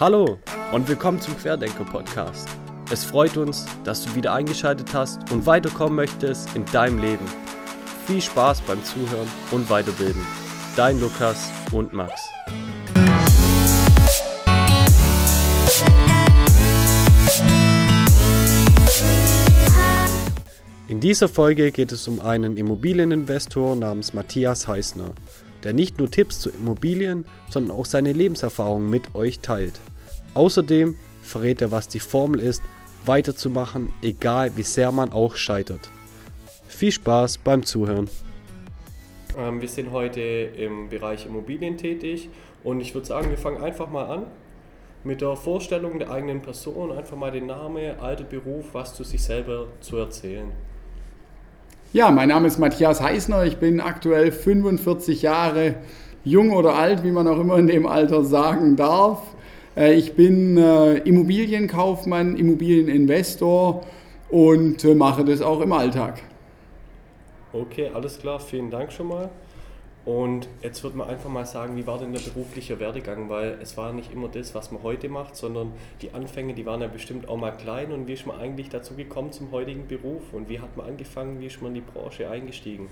Hallo und willkommen zum Querdenker Podcast. Es freut uns, dass du wieder eingeschaltet hast und weiterkommen möchtest in deinem Leben. Viel Spaß beim Zuhören und Weiterbilden. Dein Lukas und Max. In dieser Folge geht es um einen Immobilieninvestor namens Matthias Heißner, der nicht nur Tipps zu Immobilien, sondern auch seine Lebenserfahrungen mit euch teilt. Außerdem verrät er, was die Formel ist, weiterzumachen, egal wie sehr man auch scheitert. Viel Spaß beim Zuhören. Ähm, wir sind heute im Bereich Immobilien tätig und ich würde sagen, wir fangen einfach mal an mit der Vorstellung der eigenen Person, einfach mal den Namen, Alter, Beruf, was zu sich selber zu erzählen. Ja, mein Name ist Matthias Heißner. Ich bin aktuell 45 Jahre jung oder alt, wie man auch immer in dem Alter sagen darf. Äh, ich bin äh, Immobilienkaufmann, Immobilieninvestor und äh, mache das auch im Alltag. Okay, alles klar. Vielen Dank schon mal. Und jetzt wird man einfach mal sagen, wie war denn der berufliche Werdegang? Weil es war nicht immer das, was man heute macht, sondern die Anfänge, die waren ja bestimmt auch mal klein. Und wie ist man eigentlich dazu gekommen zum heutigen Beruf? Und wie hat man angefangen, wie ist man in die Branche eingestiegen?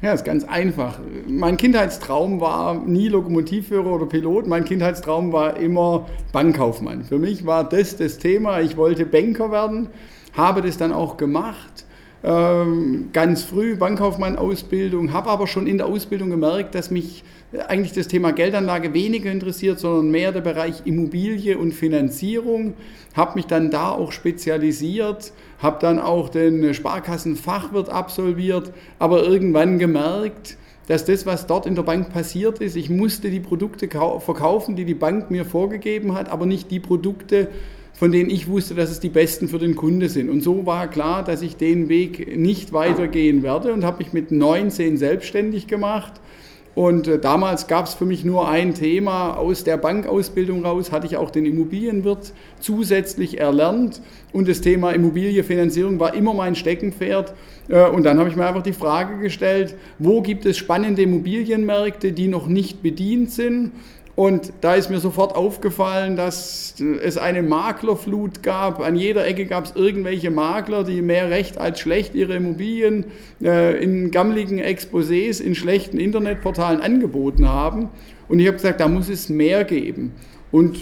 Ja, ist ganz einfach. Mein Kindheitstraum war nie Lokomotivführer oder Pilot. Mein Kindheitstraum war immer Bankkaufmann. Für mich war das das Thema. Ich wollte Banker werden, habe das dann auch gemacht ganz früh Bankkaufmann-Ausbildung, habe aber schon in der Ausbildung gemerkt, dass mich eigentlich das Thema Geldanlage weniger interessiert, sondern mehr der Bereich Immobilie und Finanzierung. Habe mich dann da auch spezialisiert, habe dann auch den Sparkassenfachwirt absolviert, aber irgendwann gemerkt, dass das, was dort in der Bank passiert ist, ich musste die Produkte verkaufen, die die Bank mir vorgegeben hat, aber nicht die Produkte, von denen ich wusste, dass es die besten für den Kunde sind. Und so war klar, dass ich den Weg nicht weitergehen werde und habe mich mit 19 selbstständig gemacht. Und äh, damals gab es für mich nur ein Thema. Aus der Bankausbildung raus hatte ich auch den Immobilienwirt zusätzlich erlernt. Und das Thema Immobilienfinanzierung war immer mein Steckenpferd. Äh, und dann habe ich mir einfach die Frage gestellt, wo gibt es spannende Immobilienmärkte, die noch nicht bedient sind? Und da ist mir sofort aufgefallen, dass es eine Maklerflut gab. An jeder Ecke gab es irgendwelche Makler, die mehr recht als schlecht ihre Immobilien äh, in gammeligen Exposés, in schlechten Internetportalen angeboten haben. Und ich habe gesagt, da muss es mehr geben. Und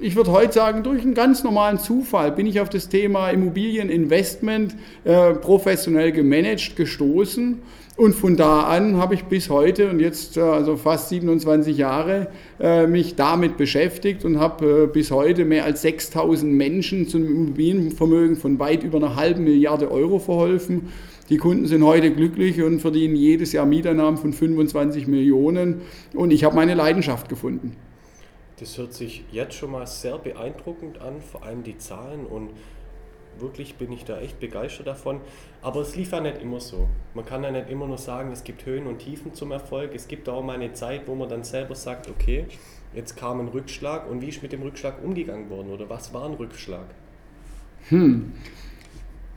ich würde heute sagen, durch einen ganz normalen Zufall bin ich auf das Thema Immobilieninvestment äh, professionell gemanagt gestoßen und von da an habe ich bis heute und jetzt äh, also fast 27 Jahre äh, mich damit beschäftigt und habe äh, bis heute mehr als 6000 Menschen zum Immobilienvermögen von weit über einer halben Milliarde Euro verholfen. Die Kunden sind heute glücklich und verdienen jedes Jahr Mieteinnahmen von 25 Millionen und ich habe meine Leidenschaft gefunden. Das hört sich jetzt schon mal sehr beeindruckend an, vor allem die Zahlen und wirklich bin ich da echt begeistert davon. Aber es lief ja nicht immer so. Man kann ja nicht immer nur sagen, es gibt Höhen und Tiefen zum Erfolg. Es gibt auch mal eine Zeit, wo man dann selber sagt, okay, jetzt kam ein Rückschlag und wie ist mit dem Rückschlag umgegangen worden oder was war ein Rückschlag? Hm.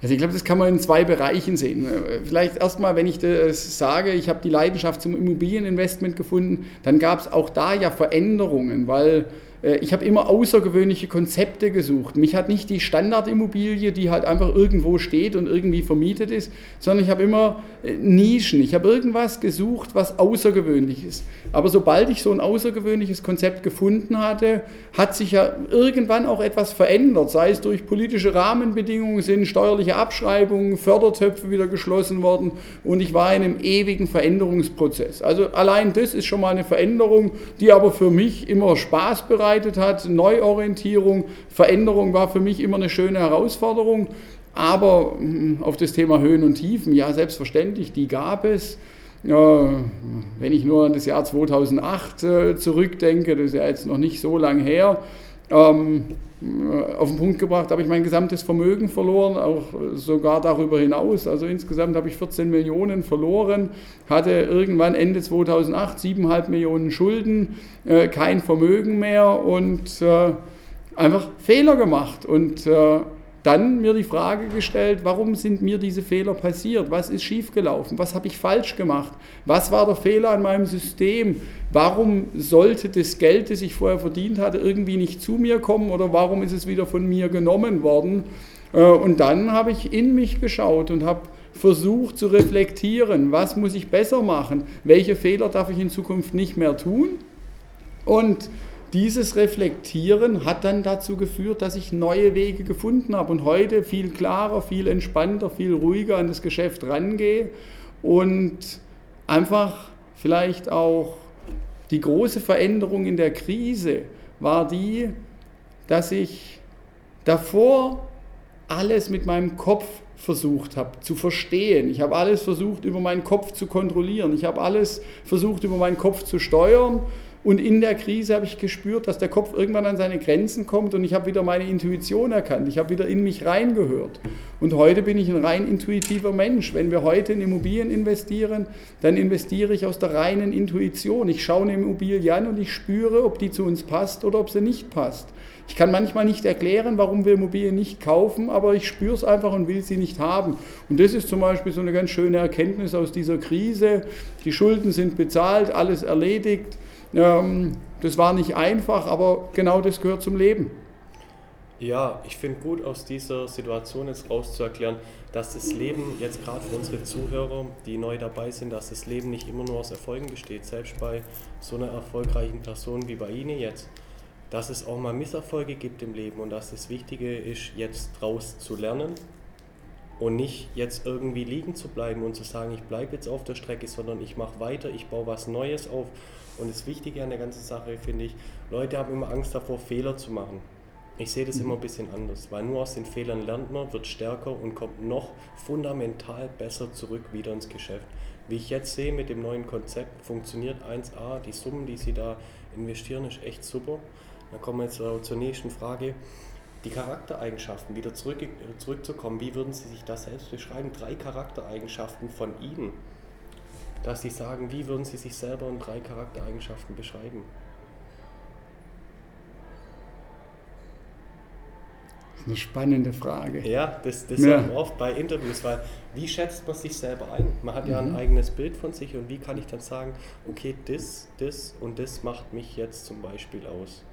Also ich glaube, das kann man in zwei Bereichen sehen. Vielleicht erstmal, wenn ich das sage, ich habe die Leidenschaft zum Immobilieninvestment gefunden, dann gab es auch da ja Veränderungen, weil äh, ich habe immer außergewöhnliche Konzepte gesucht. Mich hat nicht die Standardimmobilie, die halt einfach irgendwo steht und irgendwie vermietet ist, sondern ich habe immer äh, Nischen. Ich habe irgendwas gesucht, was außergewöhnlich ist. Aber sobald ich so ein außergewöhnliches Konzept gefunden hatte, hat sich ja irgendwann auch etwas verändert, sei es durch politische Rahmenbedingungen, sind steuerliche Abschreibungen, Fördertöpfe wieder geschlossen worden und ich war in einem ewigen Veränderungsprozess. Also allein das ist schon mal eine Veränderung, die aber für mich immer Spaß bereitet vorbereitet hat. Neuorientierung, Veränderung war für mich immer eine schöne Herausforderung. Aber hm, auf das Thema Höhen und Tiefen, ja, selbstverständlich, die gab es. Wenn ich nur an das Jahr 2008 äh, zurückdenke, das ist ja jetzt noch nicht so lang her, ähm, äh, auf den Punkt gebracht, habe ich mein gesamtes Vermögen verloren, auch sogar darüber hinaus. Also insgesamt habe ich 14 Millionen verloren, hatte irgendwann Ende 2008 7,5 Millionen Schulden, äh, kein Vermögen mehr und äh, einfach Fehler gemacht. Und dann mir die Frage gestellt, warum sind mir diese Fehler passiert? Was ist schiefgelaufen? Was habe ich falsch gemacht? Was war der Fehler an meinem System? Warum sollte das Geld, das ich vorher verdient hatte, irgendwie nicht zu mir kommen oder warum ist es wieder von mir genommen worden? Äh, und dann habe ich in mich geschaut und habe versucht zu reflektieren, was muss ich besser machen, welche Fehler darf ich in Zukunft nicht mehr tun. Und dieses Reflektieren hat dann dazu geführt, dass ich neue Wege gefunden habe und heute viel klarer, viel entspannter, viel ruhiger an das Geschäft rangehe und einfach vielleicht auch die große Veränderung in der Krise war die, dass ich davor alles mit meinem Kopf versucht habe zu verstehen. Ich habe alles versucht über meinen Kopf zu kontrollieren. Ich habe alles versucht über meinen Kopf zu steuern und in der Krise habe ich gespürt, dass der Kopf irgendwann an seine Grenzen kommt und ich habe wieder meine Intuition erkannt. Ich habe wieder in mich reingehört. Und heute bin ich ein rein intuitiver Mensch. Wenn wir heute in Immobilien investieren, dann investiere ich aus der reinen Intuition. Ich schaue eine Immobilie an und ich spüre, ob die zu uns passt oder ob sie nicht passt. Ich kann manchmal nicht erklären, warum wir Immobilien nicht kaufen, aber ich spüre es einfach und will sie nicht haben. Und das ist zum Beispiel so eine ganz schöne Erkenntnis aus dieser Krise. Die Schulden sind bezahlt, alles erledigt. Ähm, das war nicht einfach, aber genau das gehört zum Leben. Ja, ich finde gut aus dieser Situation jetzt rauszuerklären, dass das Leben jetzt gerade für unsere Zuhörer, die neu dabei sind, dass das Leben nicht immer nur aus Erfolgen besteht, selbst bei so einer erfolgreichen Person wie bei Ihnen jetzt, dass es auch mal Misserfolge gibt im Leben und dass das Wichtige ist, jetzt draus zu lernen und nicht jetzt irgendwie liegen zu bleiben und zu sagen, ich bleibe jetzt auf der Strecke, sondern ich mache weiter, ich baue was Neues auf und das Wichtige an der ganzen Sache finde ich, Leute haben immer Angst davor, Fehler zu machen. Ich sehe das mhm. immer ein bisschen anders, weil nur aus den Fehlern lernt man, wird stärker und kommt noch fundamental besser zurück wieder ins Geschäft. Wie ich jetzt sehe mit dem neuen Konzept, funktioniert 1A, die Summen, die Sie da investieren, ist echt super. Dann kommen wir jetzt zur nächsten Frage. Die Charaktereigenschaften, wieder zurück, zurückzukommen, wie würden Sie sich das selbst beschreiben? Drei Charaktereigenschaften von Ihnen, dass Sie sagen, wie würden Sie sich selber in drei Charaktereigenschaften beschreiben? Das ist eine spannende Frage. Ja, das, das ja. sagen oft bei Interviews, weil wie schätzt man sich selber ein? Man hat ja mhm. ein eigenes Bild von sich und wie kann ich dann sagen, okay, das, das und das macht mich jetzt zum Beispiel aus?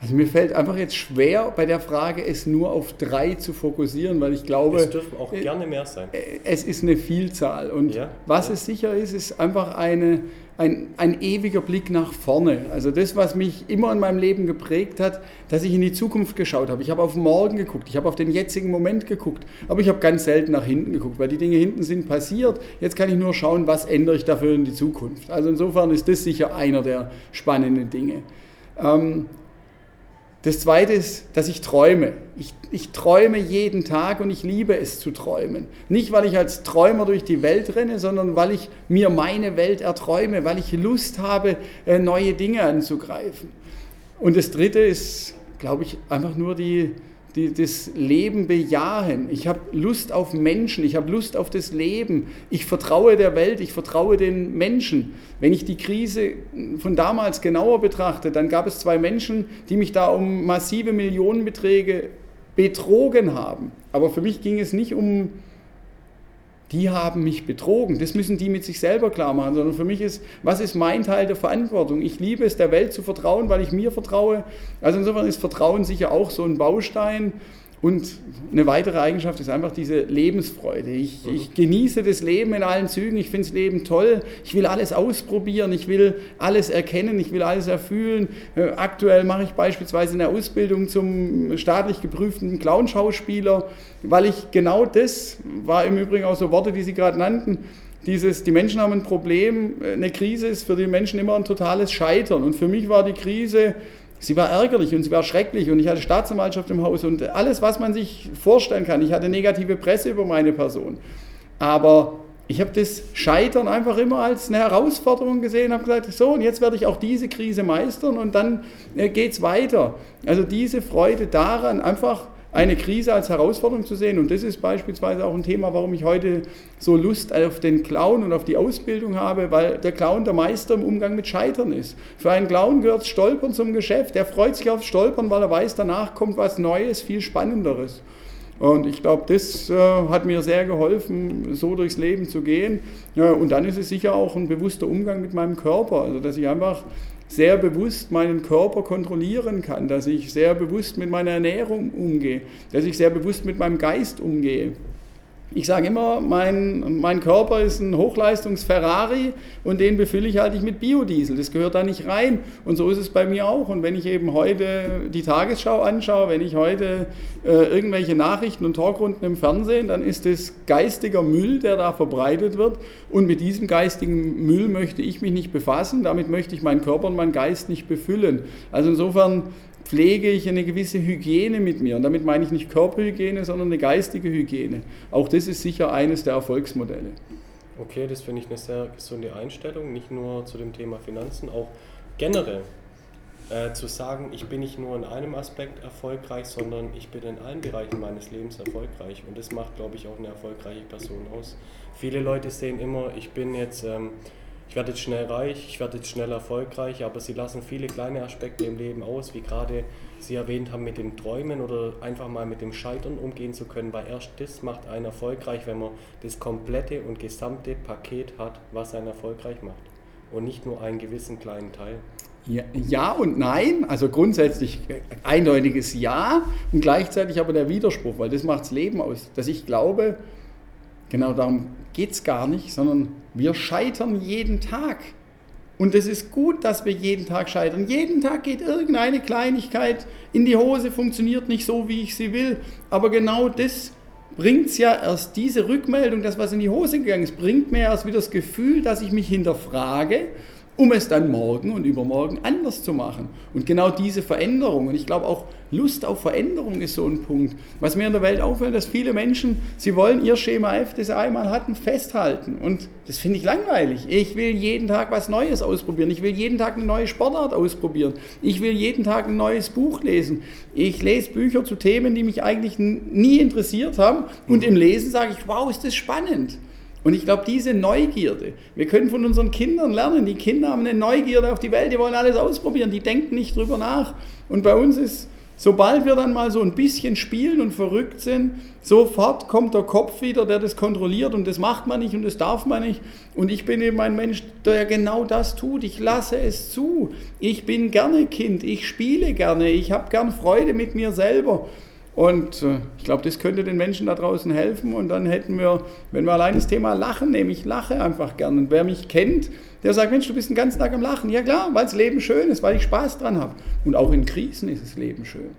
Also mir fällt einfach jetzt schwer bei der Frage, es nur auf drei zu fokussieren, weil ich glaube... Es dürfen auch gerne mehr sein. Äh, es ist eine Vielzahl und ja, was ja. es sicher ist, ist einfach eine, ein, ein ewiger Blick nach vorne. Also das, was mich immer in meinem Leben geprägt hat, dass ich in die Zukunft geschaut habe. Ich habe auf morgen geguckt, ich habe auf den jetzigen Moment geguckt, aber ich habe ganz selten nach hinten geguckt, weil die Dinge hinten sind passiert. Jetzt kann ich nur schauen, was ändere ich dafür in die Zukunft. Also insofern ist das sicher einer der spannenden Dinge. Ähm, das Zweite ist, dass ich träume. Ich, ich, träume jeden Tag und ich liebe es zu träumen. Nicht, weil ich als Träumer durch die Welt renne, sondern weil ich mir meine Welt erträume, weil ich Lust habe, äh, neue Dinge anzugreifen. Und das Dritte ist, glaube ich, einfach nur die, die, das Leben bejahen. Ich habe Lust auf Menschen, ich habe Lust auf das Leben. Ich vertraue der Welt, ich vertraue den Menschen. Wenn ich die Krise von damals genauer betrachte, dann gab es zwei Menschen, die mich da um massive Millionenbeträge betrogen haben. Aber für mich ging es nicht um die haben mich betrogen. Das müssen die mit sich selber klar machen, sondern für mich ist, was ist mein Teil der Verantwortung? Ich liebe es, der Welt zu vertrauen, weil ich mir vertraue. Also insofern ist Vertrauen sicher auch so ein Baustein. Und eine weitere Eigenschaft ist einfach diese Lebensfreude. Ich, mhm. ich genieße das Leben in allen Zügen. Ich finde das Leben toll. Ich will alles ausprobieren. Ich will alles erkennen. Ich will alles erfühlen. Äh, aktuell mache ich beispielsweise eine Ausbildung zum staatlich geprüften Clownschauspieler, weil ich genau das, war im Übrigen auch so Worte, die Sie gerade nannten, dieses, die Menschen haben ein Problem, eine Krise ist für die Menschen immer ein totales Scheitern. Und für mich war die Krise Sie war ärgerlich und sie war schrecklich und ich hatte Staatsanwaltschaft im Haus und alles, was man sich vorstellen kann. Ich hatte negative Presse über meine Person. Aber ich habe das Scheitern einfach immer als eine Herausforderung gesehen, habe gesagt, so und jetzt werde ich auch diese Krise meistern und dann äh, geht es weiter. Also diese Freude daran, einfach eine Krise als Herausforderung zu sehen. Und das ist beispielsweise auch ein Thema, warum ich heute so Lust auf den Clown und auf die Ausbildung habe, weil der Clown der Meister im Umgang mit Scheitern ist. Für einen Clown gehört Stolpern zum Geschäft. Der freut sich aufs Stolpern, weil er weiß, danach kommt was Neues, viel Spannenderes. Und ich glaube, das äh, hat mir sehr geholfen, so durchs Leben zu gehen. Ja, und dann ist es sicher auch ein bewusster Umgang mit meinem Körper. Also, dass ich einfach sehr bewusst meinen Körper kontrollieren kann, dass ich sehr bewusst mit meiner Ernährung umgehe, dass ich sehr bewusst mit meinem Geist umgehe. Ich sage immer, mein, mein Körper ist ein Hochleistungs-Ferrari und den befülle ich halt mit Biodiesel. Das gehört da nicht rein. Und so ist es bei mir auch. Und wenn ich eben heute die Tagesschau anschaue, wenn ich heute äh, irgendwelche Nachrichten und Talkrunden im Fernsehen, dann ist das geistiger Müll, der da verbreitet wird. Und mit diesem geistigen Müll möchte ich mich nicht befassen. Damit möchte ich meinen Körper und meinen Geist nicht befüllen. Also insofern pflege ich eine gewisse Hygiene mit mir. Und damit meine ich nicht Körperhygiene, sondern eine geistige Hygiene. Auch das ist sicher eines der Erfolgsmodelle. Okay, das finde ich eine sehr gesunde Einstellung, nicht nur zu dem Thema Finanzen, auch generell. Äh, zu sagen, ich bin nicht nur in einem Aspekt erfolgreich, sondern ich bin in allen Bereichen meines Lebens erfolgreich. Und das macht, glaube ich, auch eine erfolgreiche Person aus. Viele Leute sehen immer, ich bin jetzt ähm, ich werde jetzt schnell reich, ich werde jetzt schnell erfolgreich, aber sie lassen viele kleine Aspekte im Leben aus, wie gerade Sie erwähnt haben, mit dem Träumen oder einfach mal mit dem Scheitern umgehen zu können, weil erst das macht einen erfolgreich, wenn man das komplette und gesamte Paket hat, was einen erfolgreich macht und nicht nur einen gewissen kleinen Teil. Ja, ja, und nein, also grundsätzlich eindeutiges Ja und gleichzeitig aber der Widerspruch, weil das macht das Leben aus, dass ich glaube, Genau darum geht es gar nicht, sondern wir scheitern jeden Tag. Und es ist gut, dass wir jeden Tag scheitern. Jeden Tag geht irgendeine Kleinigkeit in die Hose, funktioniert nicht so, wie ich sie will. Aber genau das bringt es ja erst, diese Rückmeldung, das, was in die Hose gegangen ist, bringt mir erst wieder das Gefühl, dass ich mich hinterfrage um es dann morgen und übermorgen anders zu machen. Und genau diese Veränderung, und ich glaube auch Lust auf Veränderung ist so ein Punkt. Was mir in der Welt auffällt, dass viele Menschen, sie wollen ihr Schema F, das sie einmal hatten, festhalten. Und das finde ich langweilig. Ich will jeden Tag was Neues ausprobieren. Ich will jeden Tag eine neue Sportart ausprobieren. Ich will jeden Tag ein neues Buch lesen. Ich lese Bücher zu Themen, die mich eigentlich nie interessiert haben. Und im Lesen sage ich, wow, ist das spannend. Und ich glaube, diese Neugierde, wir können von unseren Kindern lernen. Die Kinder haben eine Neugierde auf die Welt, die wollen alles ausprobieren, die denken nicht drüber nach. Und bei uns ist, sobald wir dann mal so ein bisschen spielen und verrückt sind, sofort kommt der Kopf wieder, der das kontrolliert und das macht man nicht und das darf man nicht. Und ich bin eben ein Mensch, der genau das tut. Ich lasse es zu. Ich bin gerne Kind, ich spiele gerne, ich habe gern Freude mit mir selber. Und äh, ich glaube, das könnte den Menschen da draußen helfen. Und dann hätten wir, wenn wir allein das Thema Lachen nehmen, ich lache einfach gern. Und wer mich kennt, der sagt, Mensch, du bist den ganzen Tag am Lachen. Ja klar, weil das Leben schön ist, weil ich Spaß dran habe. Und auch in Krisen ist das Leben schön.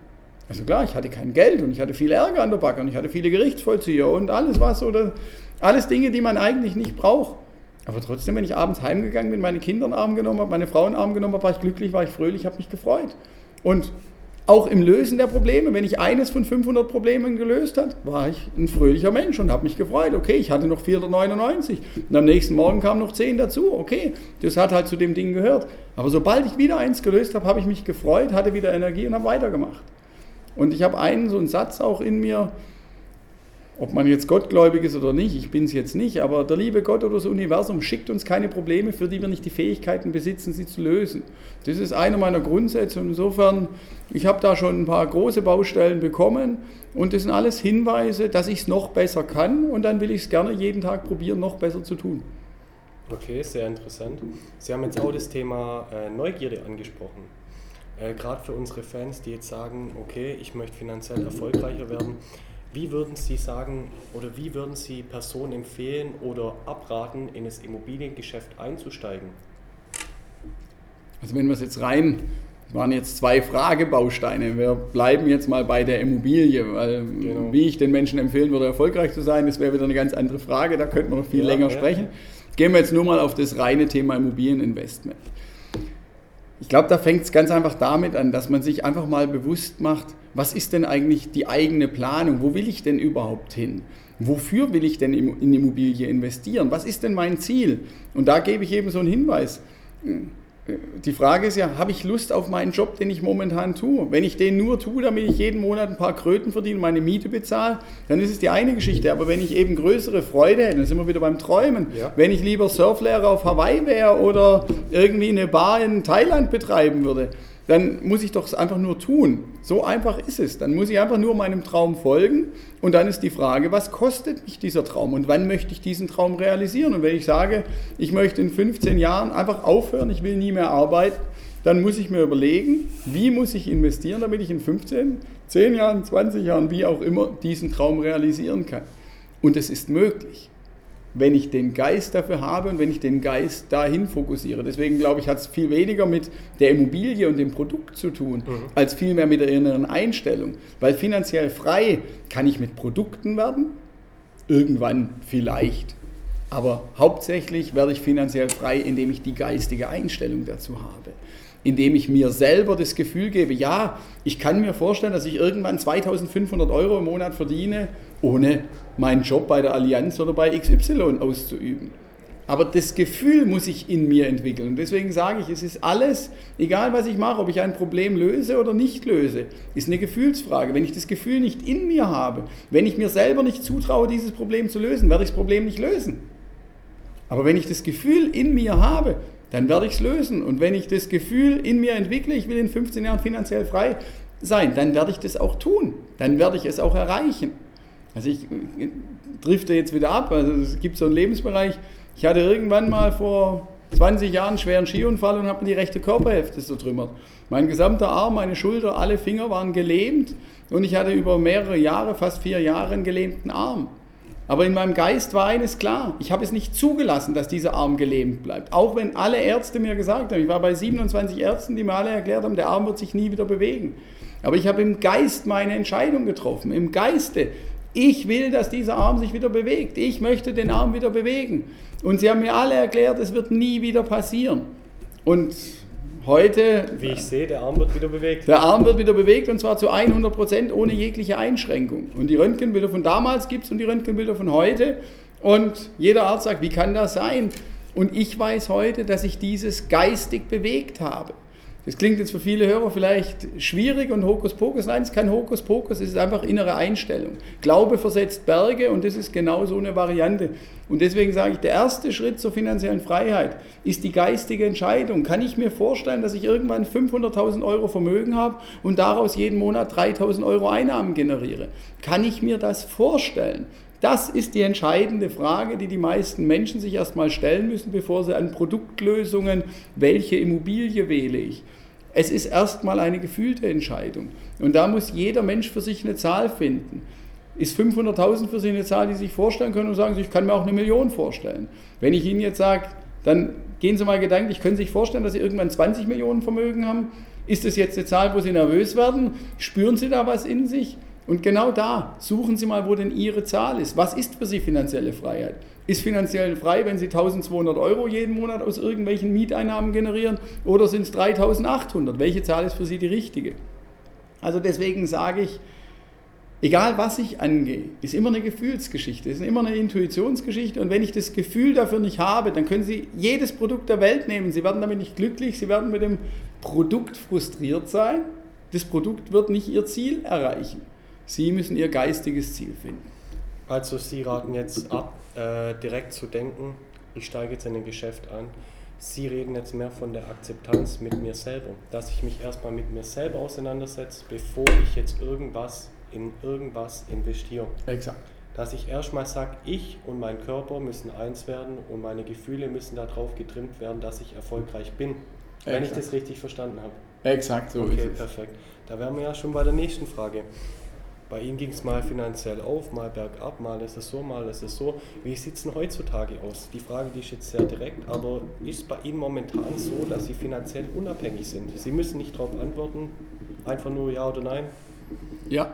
Also klar, ich hatte kein Geld und ich hatte viel Ärger an der Backe und ich hatte viele Gerichtsvollzieher und alles was oder alles Dinge, die man eigentlich nicht braucht. Aber trotzdem, wenn ich abends heimgegangen bin, meine Kinder in den Arm genommen habe, meine Frau in den Arm genommen habe, war ich glücklich, war ich fröhlich, habe mich gefreut. Und auch im Lösen der Probleme, wenn ich eines von 500 Problemen gelöst habe, war ich ein fröhlicher Mensch und habe mich gefreut. Okay, ich hatte noch 499 und am nächsten Morgen kamen noch 10 dazu. Okay, das hat halt zu dem Ding gehört. Aber sobald ich wieder eins gelöst habe, habe ich mich gefreut, hatte wieder Energie und habe weitergemacht. Und ich habe einen so einen Satz auch in mir, ob man jetzt gottgläubig ist oder nicht, ich bin es jetzt nicht, aber der liebe Gott oder das Universum schickt uns keine Probleme, für die wir nicht die Fähigkeiten besitzen, sie zu lösen. Das ist einer meiner Grundsätze und insofern, ich habe da schon ein paar große Baustellen bekommen und das sind alles Hinweise, dass ich es noch besser kann und dann will ich es gerne jeden Tag probieren, noch besser zu tun. Okay, sehr interessant. Sie haben jetzt auch das Thema äh, Neugierde angesprochen. Äh, Gerade für unsere Fans, die jetzt sagen, okay, ich möchte finanziell erfolgreicher werden wie würden Sie sagen oder wie würden Sie Personen empfehlen oder abraten, in das Immobiliengeschäft einzusteigen? Also wenn wir es jetzt rein, waren jetzt zwei Fragebausteine. Wir bleiben jetzt mal bei der Immobilie, weil genau. wie ich den Menschen empfehlen würde, erfolgreich zu sein, das wäre wieder eine ganz andere Frage, da könnten wir noch viel ja, länger ja. sprechen. Gehen wir jetzt nur mal auf das reine Thema Immobilieninvestment. Ich glaube, da fängt es ganz einfach damit an, dass man sich einfach mal bewusst macht, was ist denn eigentlich die eigene Planung? Wo will ich denn überhaupt hin? Wofür will ich denn in Immobilie investieren? Was ist denn mein Ziel? Und da gebe ich eben so einen Hinweis. die Frage ist ja, habe ich Lust auf meinen Job, den ich momentan tue? Wenn ich den nur tue, damit ich jeden Monat ein paar Kröten verdiene und meine Miete bezahle, dann ist es die eine Geschichte. Aber wenn ich eben größere Freude hätte, dann sind wir wieder beim Träumen. Ja. Wenn ich lieber Surflehrer auf Hawaii wäre oder irgendwie eine Bar in Thailand betreiben würde, dann muss ich doch einfach nur tun. So einfach ist es. Dann muss ich einfach nur meinem Traum folgen und dann ist die Frage, was kostet mich dieser Traum und wann möchte ich diesen Traum realisieren? Und wenn ich sage, ich möchte in 15 Jahren einfach aufhören, ich will nie mehr arbeiten, dann muss ich mir überlegen, wie muss ich investieren, damit ich in 15, 10 Jahren, 20 Jahren, wie auch immer, diesen Traum realisieren kann. Und es ist möglich wenn ich den Geist dafür habe und wenn ich den Geist dahin fokussiere. Deswegen glaube ich, hat es viel weniger mit der Immobilie und dem Produkt zu tun, mhm. als vielmehr mit der inneren Einstellung. Weil finanziell frei kann ich mit Produkten werden, irgendwann vielleicht. Aber hauptsächlich werde ich finanziell frei, indem ich die geistige Einstellung dazu habe. Indem ich mir selber das Gefühl gebe, ja, ich kann mir vorstellen, dass ich irgendwann 2500 Euro im Monat verdiene, ohne meinen Job bei der Allianz oder bei XY auszuüben. Aber das Gefühl muss ich in mir entwickeln. Und deswegen sage ich, es ist alles, egal was ich mache, ob ich ein Problem löse oder nicht löse, ist eine Gefühlsfrage. Wenn ich das Gefühl nicht in mir habe, wenn ich mir selber nicht zutraue, dieses Problem zu lösen, werde ich das Problem nicht lösen. Aber wenn ich das Gefühl in mir habe, dann werde ich es lösen. Und wenn ich das Gefühl in mir entwickle, ich will in 15 Jahren finanziell frei sein, dann werde ich das auch tun. Dann werde ich es auch erreichen. Also ich drifte jetzt wieder ab. Also es gibt so einen Lebensbereich. Ich hatte irgendwann mal vor 20 Jahren einen schweren Skiunfall und habe mir die rechte Körperhälfte zertrümmert. Mein gesamter Arm, meine Schulter, alle Finger waren gelähmt und ich hatte über mehrere Jahre, fast vier Jahre, einen gelähmten Arm. Aber in meinem Geist war eines klar, ich habe es nicht zugelassen, dass dieser Arm gelähmt bleibt. Auch wenn alle Ärzte mir gesagt haben, ich war bei 27 Ärzten, die mir alle erklärt haben, der Arm wird sich nie wieder bewegen. Aber ich habe im Geist meine Entscheidung getroffen. Im Geiste ich will, dass dieser Arm sich wieder bewegt. Ich möchte den Arm wieder bewegen. Und sie haben mir alle erklärt, es wird nie wieder passieren. Und heute. Wie ich sehe, der Arm wird wieder bewegt. Der Arm wird wieder bewegt und zwar zu 100 Prozent ohne jegliche Einschränkung. Und die Röntgenbilder von damals gibt es und die Röntgenbilder von heute. Und jeder Arzt sagt, wie kann das sein? Und ich weiß heute, dass ich dieses geistig bewegt habe. Das klingt jetzt für viele Hörer vielleicht schwierig und Hokuspokus. Nein, es ist kein Hokuspokus, es ist einfach innere Einstellung. Glaube versetzt Berge und das ist genau so eine Variante. Und deswegen sage ich, der erste Schritt zur finanziellen Freiheit ist die geistige Entscheidung. Kann ich mir vorstellen, dass ich irgendwann 500.000 Euro Vermögen habe und daraus jeden Monat 3.000 Euro Einnahmen generiere? Kann ich mir das vorstellen? Das ist die entscheidende Frage, die die meisten Menschen sich erstmal stellen müssen, bevor sie an Produktlösungen, welche Immobilie wähle ich. Es ist erstmal eine gefühlte Entscheidung. Und da muss jeder Mensch für sich eine Zahl finden. Ist 500.000 für Sie eine Zahl, die Sie sich vorstellen können und sagen Sie, ich kann mir auch eine Million vorstellen. Wenn ich Ihnen jetzt sage, dann gehen Sie mal gedanklich, können Sie sich vorstellen, dass Sie irgendwann 20 Millionen Vermögen haben? Ist das jetzt eine Zahl, wo Sie nervös werden? Spüren Sie da was in sich? Und genau da suchen Sie mal, wo denn Ihre Zahl ist. Was ist für Sie finanzielle Freiheit? Ist finanziell frei, wenn Sie 1200 Euro jeden Monat aus irgendwelchen Mieteinnahmen generieren oder sind es 3800? Welche Zahl ist für Sie die richtige? Also deswegen sage ich, egal was ich angehe, ist immer eine Gefühlsgeschichte, ist immer eine Intuitionsgeschichte. Und wenn ich das Gefühl dafür nicht habe, dann können Sie jedes Produkt der Welt nehmen. Sie werden damit nicht glücklich, Sie werden mit dem Produkt frustriert sein. Das Produkt wird nicht Ihr Ziel erreichen. Sie müssen Ihr geistiges Ziel finden. Also Sie raten jetzt ab, äh, direkt zu denken, ich steige jetzt in ein Geschäft ein. Sie reden jetzt mehr von der Akzeptanz mit mir selber, dass ich mich erstmal mit mir selber auseinandersetze, bevor ich jetzt irgendwas in irgendwas investiere. Exakt. Dass ich erstmal sage, ich und mein Körper müssen eins werden und meine Gefühle müssen darauf getrimmt werden, dass ich erfolgreich bin. Exakt. Wenn ich das richtig verstanden habe. Exakt, so okay, ist es. perfekt. Da wären wir ja schon bei der nächsten Frage. Bei Ihnen ging es mal finanziell auf, mal bergab, mal ist es so, mal ist es so. Wie sieht es denn heutzutage aus? Die Frage, die ist jetzt sehr direkt, aber ist bei Ihnen momentan so, dass Sie finanziell unabhängig sind? Sie müssen nicht darauf antworten, einfach nur ja oder nein? Ja,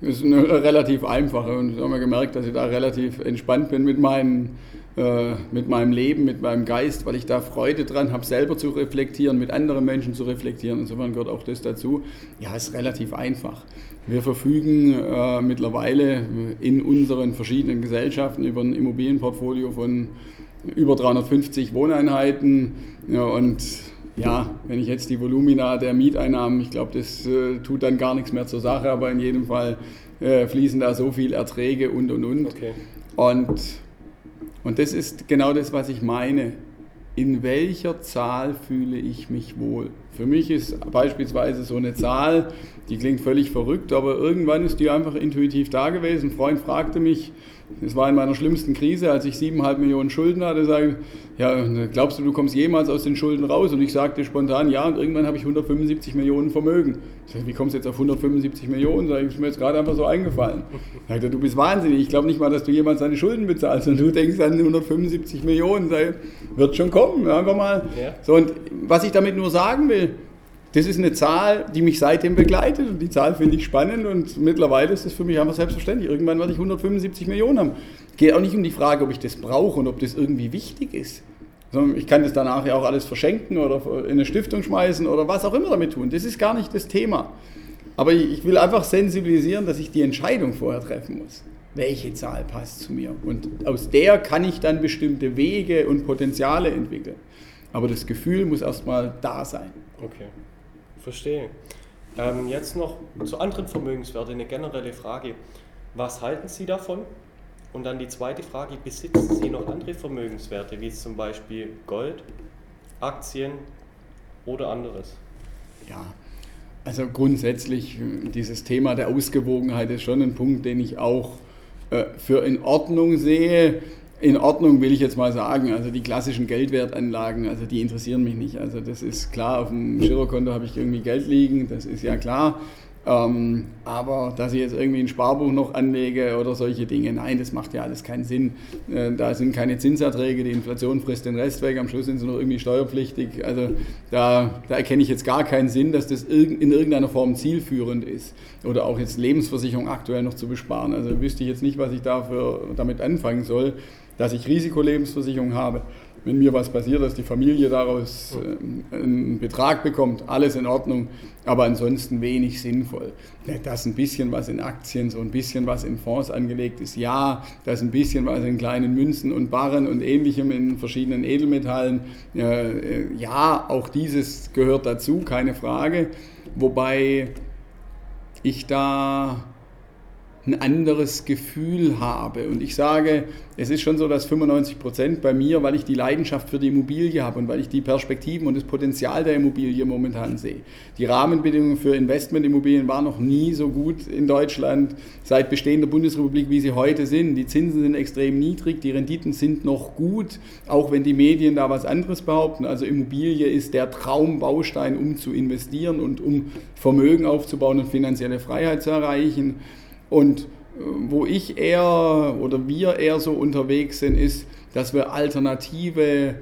das ist eine relativ einfache und ich habe gemerkt, dass ich da relativ entspannt bin mit meinen äh, mit meinem Leben, mit meinem Geist, weil ich da Freude dran habe, selber zu reflektieren, mit anderen Menschen zu reflektieren. Insofern gehört auch das dazu. Ja, ist relativ einfach. Wir verfügen äh, mittlerweile in unseren verschiedenen Gesellschaften über ein Immobilienportfolio von über 350 Wohneinheiten ja, und ja, wenn ich jetzt die Volumina der Mieteinnahmen, ich glaube, das äh, tut dann gar nichts mehr zur Sache, aber in jedem Fall äh, fließen da so viel Erträge und und und. Okay. Und, und das ist genau das, was ich meine. In welcher Zahl fühle ich mich wohl? Für mich ist beispielsweise so eine Zahl, die klingt völlig verrückt, aber irgendwann ist die einfach intuitiv da gewesen. Ein Freund fragte mich, das war in meiner schlimmsten Krise, als ich siebeneinhalb Millionen Schulden hatte, sage ja, glaubst du, du kommst jemals aus den Schulden raus? Und ich sagte spontan, ja, und irgendwann habe ich 175 Millionen Vermögen. Ich sage, wie kommst du jetzt auf 175 Millionen? Sag ich, ist mir jetzt gerade einfach so eingefallen. Sagt er, du bist wahnsinnig, ich glaube nicht mal, dass du jemals deine Schulden bezahlst und du denkst an 175 Millionen. Sag ich, wird schon kommen, einfach mal. Ja. So, und was ich damit nur sagen will, das ist eine Zahl, die mich seitdem begleitet und die Zahl finde ich spannend und mittlerweile ist es für mich einfach selbstverständlich. Irgendwann werde ich 175 Millionen haben. Es geht auch nicht um die Frage, ob ich das brauche und ob das irgendwie wichtig ist. Sondern ich kann das danach ja auch alles verschenken oder in eine Stiftung schmeißen oder was auch immer damit tun. Das ist gar nicht das Thema. Aber ich will einfach sensibilisieren, dass ich die Entscheidung vorher treffen muss. Welche Zahl passt zu mir? Und aus der kann ich dann bestimmte Wege und Potenziale entwickeln. Aber das Gefühl muss erstmal da sein. Okay. Verstehe. Ähm, jetzt noch zu anderen Vermögenswerten eine generelle Frage. Was halten Sie davon? Und dann die zweite Frage, besitzen Sie noch andere Vermögenswerte, wie zum Beispiel Gold, Aktien oder anderes? Ja, also grundsätzlich dieses Thema der Ausgewogenheit ist schon ein Punkt, den ich auch äh, für in Ordnung sehe in Ordnung, will ich jetzt mal sagen. Also die klassischen Geldwertanlagen, also die interessieren mich nicht. Also das ist klar, auf dem Girokonto habe ich irgendwie Geld liegen, das ist ja klar. Ähm, aber dass ich jetzt irgendwie ein Sparbuch noch anlege oder solche Dinge, nein, das macht ja alles keinen Sinn. Äh, da sind keine Zinserträge, die Inflation frisst den Rest weg, am Schluss sind sie noch irgendwie steuerpflichtig. Also da, da erkenne ich jetzt gar keinen Sinn, dass das in irgendeiner Form zielführend ist. Oder auch jetzt Lebensversicherung aktuell noch zu besparen. Also wüsste ich jetzt nicht, was ich dafür damit anfangen soll dass ich Risikolebensversicherung habe. Wenn mir was passiert, dass die Familie daraus äh, einen Betrag bekommt, alles in Ordnung, aber ansonsten wenig sinnvoll. Dass ein bisschen was in Aktien, so ein bisschen was in Fonds angelegt ist, ja. Dass ein bisschen was in kleinen Münzen und Barren und ähnlichem in verschiedenen Edelmetallen, äh, ja, auch dieses gehört dazu, keine Frage. Wobei ich da ein anderes Gefühl habe. Und ich sage, es ist schon so, dass 95 Prozent bei mir, weil ich die Leidenschaft für die Immobilie habe und weil ich die Perspektiven und das Potenzial der Immobilie momentan sehe. Die Rahmenbedingungen für Investmentimmobilien waren noch nie so gut in Deutschland seit Bestehen der Bundesrepublik, wie sie heute sind. Die Zinsen sind extrem niedrig, die Renditen sind noch gut, auch wenn die Medien da was anderes behaupten. Also Immobilie ist der Traumbaustein, um zu investieren und um Vermögen aufzubauen und finanzielle Freiheit zu erreichen. Und äh, wo ich eher oder wir eher so unterwegs sind, ist, dass wir alternative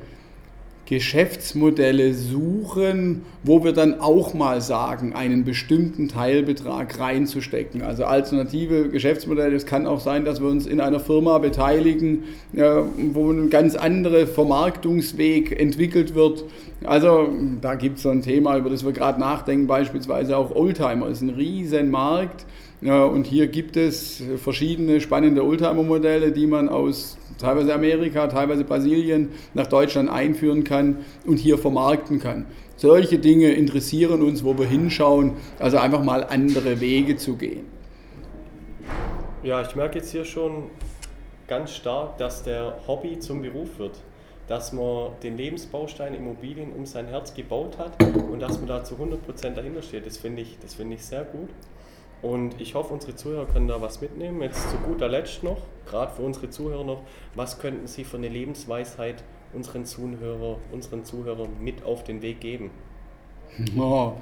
Geschäftsmodelle suchen, wo wir dann auch mal sagen, einen bestimmten Teilbetrag reinzustecken. Also alternative Geschäftsmodelle, es kann auch sein, dass wir uns in einer Firma beteiligen, wo ein ganz anderer Vermarktungsweg entwickelt wird. Also da gibt es so ein Thema, über das wir gerade nachdenken, beispielsweise auch Oldtimer, ist ein riesen Markt und hier gibt es verschiedene spannende Oldtimer-Modelle, die man aus teilweise Amerika, teilweise Brasilien nach Deutschland einführen kann und hier vermarkten kann. Solche Dinge interessieren uns, wo wir hinschauen, also einfach mal andere Wege zu gehen. Ja, ich merke jetzt hier schon ganz stark, dass der Hobby zum Beruf wird. Dass man den Lebensbaustein Immobilien um sein Herz gebaut hat und dass man da zu 100% dahinter steht. Das finde ich, find ich sehr gut. Und ich hoffe, unsere Zuhörer können da was mitnehmen. Jetzt zu guter Letzt noch, gerade für unsere Zuhörer noch, was könnten Sie für eine Lebensweisheit unseren Zuhörer, unseren Zuhörern mit auf den Weg geben? Oh,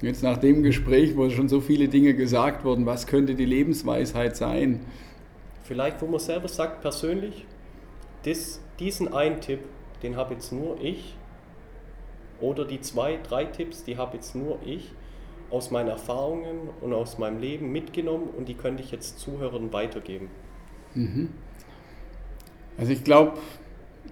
jetzt nach dem Gespräch, wo schon so viele Dinge gesagt wurden, was könnte die Lebensweisheit sein? Vielleicht, wo man selber sagt, persönlich, das, diesen einen Tipp, den habe jetzt nur ich. Oder die zwei, drei Tipps, die habe jetzt nur ich aus meinen Erfahrungen und aus meinem Leben mitgenommen und die könnte ich jetzt Zuhörern weitergeben. Mhm. Also ich glaube,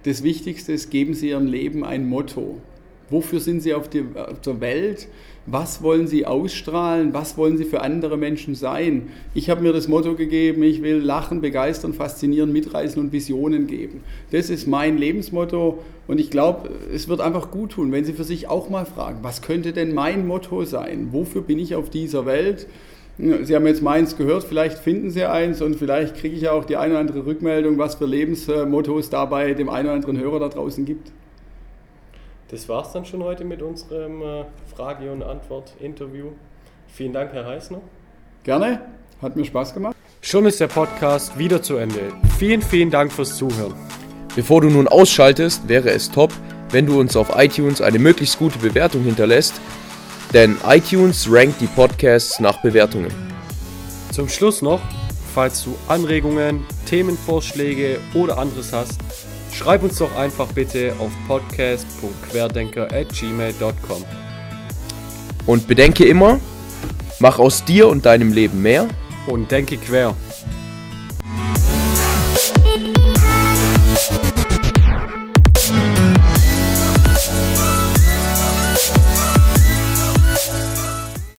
das Wichtigste ist, geben Sie Ihrem Leben ein Motto. Wofür sind Sie auf, die, auf der Welt? Was wollen Sie ausstrahlen? Was wollen Sie für andere Menschen sein? Ich habe mir das Motto gegeben, ich will lachen, begeistern, faszinieren, mitreißen und Visionen geben. Das ist mein Lebensmotto und ich glaube, es wird einfach gut tun, wenn Sie für sich auch mal fragen, was könnte denn mein Motto sein? Wofür bin ich auf dieser Welt? Sie haben jetzt meins gehört, vielleicht finden Sie eins und vielleicht kriege ich auch die eine oder andere Rückmeldung, was für Lebensmottos dabei dem einen oder anderen Hörer da draußen gibt. Das war es dann schon heute mit unserem äh, Frage- und Antwort-Interview. Vielen Dank, Herr Heißner. Gerne, hat mir Spaß gemacht. Schon ist der Podcast wieder zu Ende. Vielen, vielen Dank fürs Zuhören. Bevor du nun ausschaltest, wäre es top, wenn du uns auf iTunes eine möglichst gute Bewertung hinterlässt denn iTunes rankt die Podcasts nach Bewertungen. Zum Schluss noch, falls du Anregungen, Themenvorschläge oder anderes hast, schreib uns doch einfach bitte auf podcast.querdenker@gmail.com. Und bedenke immer, mach aus dir und deinem Leben mehr und denke quer.